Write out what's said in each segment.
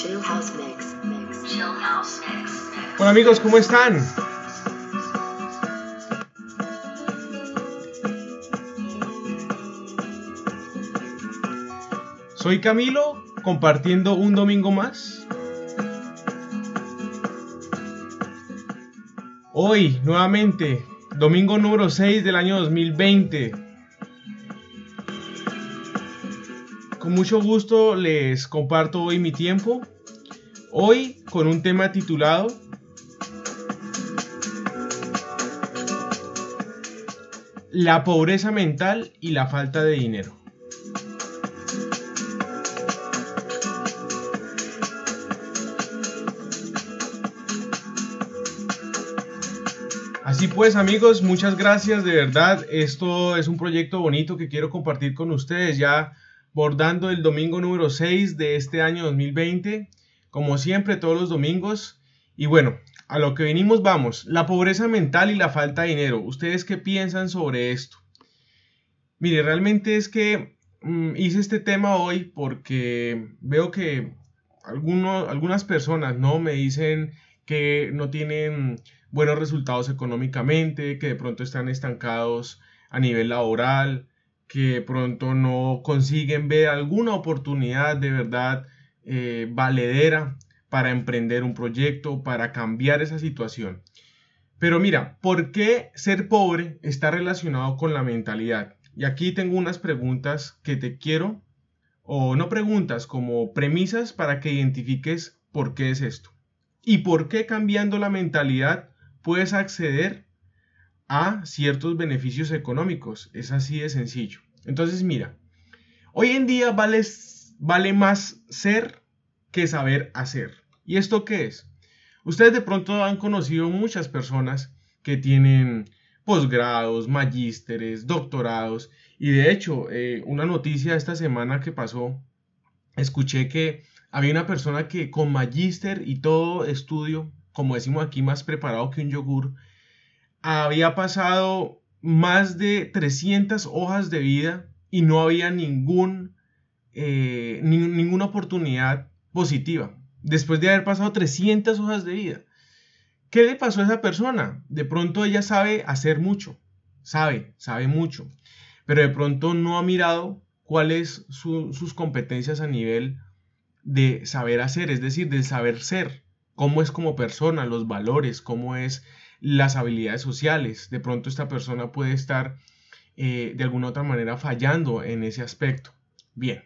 Chill House Mix. Mix. Chill House Mix. Hola amigos, ¿cómo están? Soy Camilo, compartiendo un domingo más. Hoy, nuevamente, domingo número 6 del año 2020. Con mucho gusto les comparto hoy mi tiempo. Hoy con un tema titulado La pobreza mental y la falta de dinero. Así pues amigos, muchas gracias de verdad. Esto es un proyecto bonito que quiero compartir con ustedes ya bordando el domingo número 6 de este año 2020. Como siempre, todos los domingos. Y bueno, a lo que venimos vamos. La pobreza mental y la falta de dinero. ¿Ustedes qué piensan sobre esto? Mire, realmente es que mm, hice este tema hoy porque veo que algunas personas no me dicen que no tienen buenos resultados económicamente, que de pronto están estancados a nivel laboral, que pronto no consiguen ver alguna oportunidad de verdad eh, valedera para emprender un proyecto, para cambiar esa situación. Pero mira, ¿por qué ser pobre está relacionado con la mentalidad? Y aquí tengo unas preguntas que te quiero, o no preguntas, como premisas para que identifiques por qué es esto. Y por qué cambiando la mentalidad puedes acceder a ciertos beneficios económicos. Es así de sencillo. Entonces, mira, hoy en día vale, vale más ser que saber hacer. ¿Y esto qué es? Ustedes de pronto han conocido muchas personas que tienen posgrados, magísteres, doctorados. Y de hecho, eh, una noticia esta semana que pasó, escuché que había una persona que con magíster y todo estudio como decimos aquí, más preparado que un yogur, había pasado más de 300 hojas de vida y no había ningún, eh, ninguna oportunidad positiva. Después de haber pasado 300 hojas de vida. ¿Qué le pasó a esa persona? De pronto ella sabe hacer mucho, sabe, sabe mucho, pero de pronto no ha mirado cuáles sus competencias a nivel de saber hacer, es decir, del saber ser cómo es como persona, los valores, cómo es las habilidades sociales. De pronto esta persona puede estar eh, de alguna otra manera fallando en ese aspecto. Bien,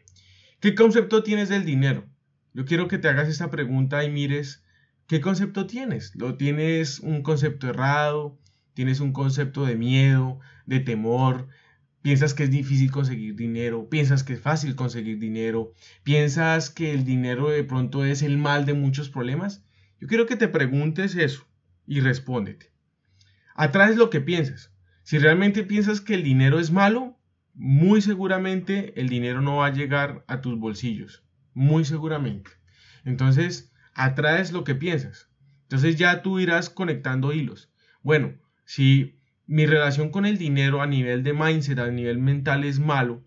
¿qué concepto tienes del dinero? Yo quiero que te hagas esta pregunta y mires qué concepto tienes. ¿Lo tienes un concepto errado? ¿Tienes un concepto de miedo, de temor? ¿Piensas que es difícil conseguir dinero? ¿Piensas que es fácil conseguir dinero? ¿Piensas que el dinero de pronto es el mal de muchos problemas? Yo quiero que te preguntes eso y respóndete. Atrás lo que piensas. Si realmente piensas que el dinero es malo, muy seguramente el dinero no va a llegar a tus bolsillos. Muy seguramente. Entonces, atraes lo que piensas. Entonces ya tú irás conectando hilos. Bueno, si mi relación con el dinero a nivel de mindset, a nivel mental es malo,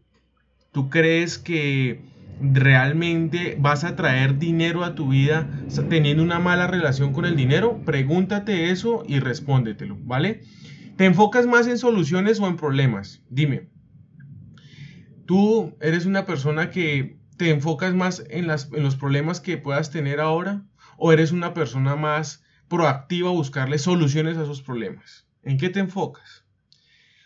¿tú crees que ¿Realmente vas a traer dinero a tu vida teniendo una mala relación con el dinero? Pregúntate eso y respóndetelo, ¿vale? ¿Te enfocas más en soluciones o en problemas? Dime. ¿Tú eres una persona que te enfocas más en, en los problemas que puedas tener ahora? ¿O eres una persona más proactiva a buscarle soluciones a esos problemas? ¿En qué te enfocas?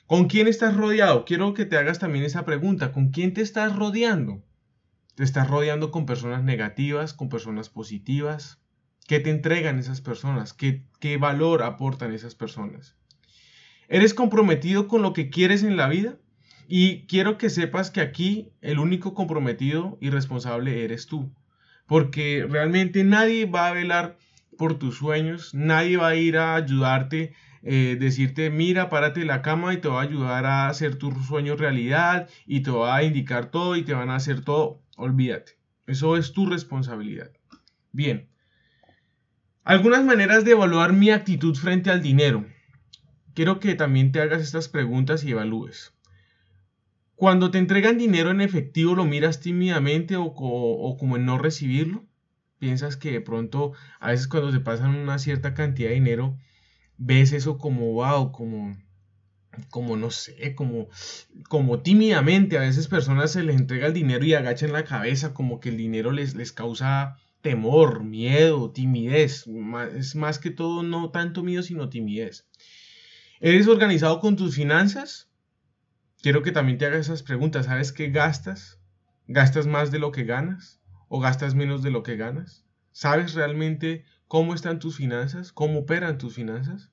¿Con quién estás rodeado? Quiero que te hagas también esa pregunta. ¿Con quién te estás rodeando? Te estás rodeando con personas negativas, con personas positivas. ¿Qué te entregan esas personas? ¿Qué, valor aportan esas personas? ¿Eres comprometido con lo que quieres en la vida? Y quiero que sepas que aquí el único comprometido y responsable eres tú. Porque realmente nadie va a velar por tus sueños, nadie va a ir a ayudarte, eh, decirte, mira, párate de la cama y te va a ayudar a hacer tus sueños realidad y te va a indicar todo y te van a hacer todo. Olvídate. Eso es tu responsabilidad. Bien. Algunas maneras de evaluar mi actitud frente al dinero. Quiero que también te hagas estas preguntas y evalúes. Cuando te entregan dinero en efectivo, ¿lo miras tímidamente o, como en no recibirlo? Piensas que de pronto, a veces cuando te pasan una cierta cantidad de dinero, ves eso como wow, como, como no sé, como, como tímidamente. A veces personas se les entrega el dinero y agachan la cabeza, como que el dinero les, les causa temor, miedo, timidez. Es más que todo no tanto miedo, sino timidez. ¿Eres organizado con tus finanzas? Quiero que también te hagas esas preguntas. ¿Sabes qué gastas? ¿Gastas más de lo que ganas? ¿O gastas menos de lo que ganas? ¿Sabes realmente cómo están tus finanzas? ¿Cómo operan tus finanzas?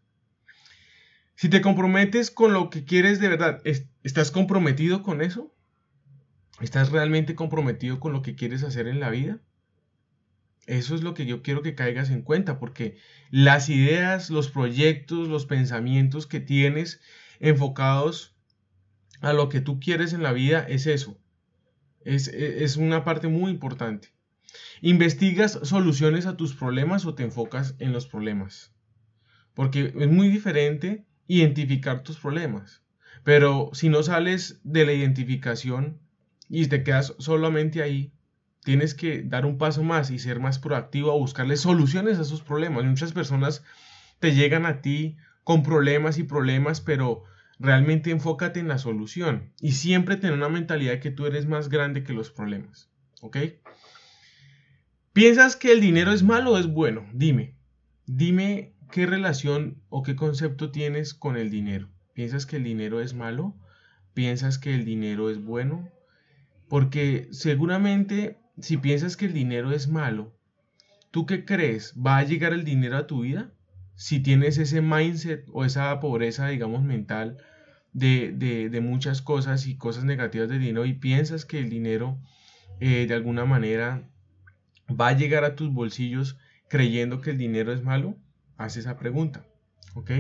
Si te comprometes con lo que quieres de verdad, ¿estás comprometido con eso? ¿Estás realmente comprometido con lo que quieres hacer en la vida? Eso es lo que yo quiero que caigas en cuenta, porque las ideas, los proyectos, los pensamientos que tienes enfocados a lo que tú quieres en la vida es eso. Es, es una parte muy importante. ¿Investigas soluciones a tus problemas o te enfocas en los problemas? Porque es muy diferente identificar tus problemas. Pero si no sales de la identificación y te quedas solamente ahí, tienes que dar un paso más y ser más proactivo a buscarle soluciones a esos problemas. Muchas personas te llegan a ti con problemas y problemas, pero realmente enfócate en la solución y siempre ten una mentalidad de que tú eres más grande que los problemas. ¿Ok? ¿Piensas que el dinero es malo o es bueno? Dime. Dime qué relación o qué concepto tienes con el dinero. ¿Piensas que el dinero es malo? ¿Piensas que el dinero es bueno? Porque seguramente si piensas que el dinero es malo, ¿tú qué crees? ¿Va a llegar el dinero a tu vida? Si tienes ese mindset o esa pobreza, digamos, mental de, de, muchas cosas y cosas negativas del dinero y piensas que el dinero eh, de alguna manera va a llegar a tus bolsillos creyendo que el dinero es malo, haz esa pregunta, ¿ok?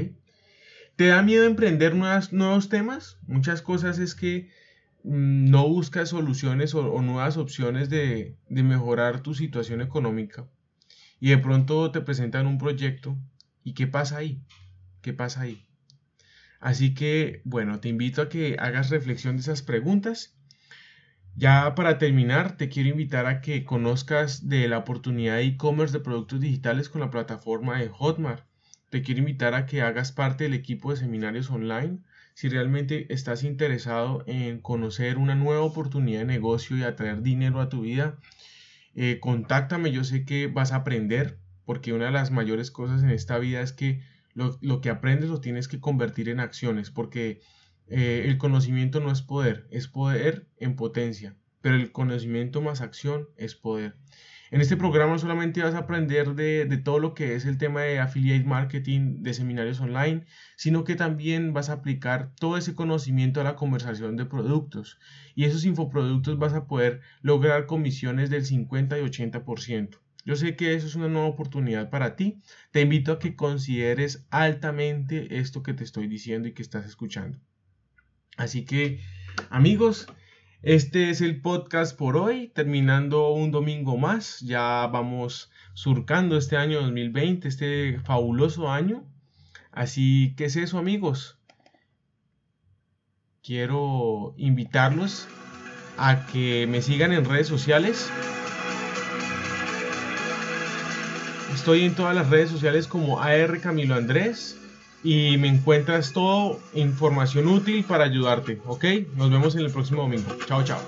¿Te da miedo emprender nuevos temas? Muchas cosas es que Mm, no buscas soluciones o, nuevas opciones de, de, mejorar tu situación económica y de pronto te presentan un proyecto y ¿qué pasa ahí? ¿Qué pasa ahí? Así que, bueno, te invito a que hagas reflexión de esas preguntas. Ya para terminar, te quiero invitar a que conozcas de la oportunidad de e-commerce de productos digitales con la plataforma de Hotmart. Te quiero invitar a que hagas parte del equipo de seminarios online si realmente estás interesado en conocer una nueva oportunidad de negocio y atraer dinero a tu vida, eh, contáctame, yo sé que vas a aprender, porque una de las mayores cosas en esta vida es que lo, que aprendes lo tienes que convertir en acciones, porque eh, el conocimiento no es poder, es poder en potencia, pero el conocimiento más acción es poder. En este programa solamente vas a aprender de, todo lo que es el tema de affiliate marketing, de seminarios online, sino que también vas a aplicar todo ese conocimiento a la conversación de productos. Y esos infoproductos vas a poder lograr comisiones del 50 y 80%. Yo sé que eso es una nueva oportunidad para ti. Te invito a que consideres altamente esto que te estoy diciendo y que estás escuchando. Así que, amigos, este es el podcast por hoy, terminando un domingo más. Ya vamos surcando este año 2020, este fabuloso año. Así que es eso amigos. Quiero invitarlos a que me sigan en redes sociales. Estoy en todas las redes sociales como AR Camilo Andrés y me encuentras todo información útil para ayudarte, ¿ok? Nos vemos en el próximo domingo. Chao, chao.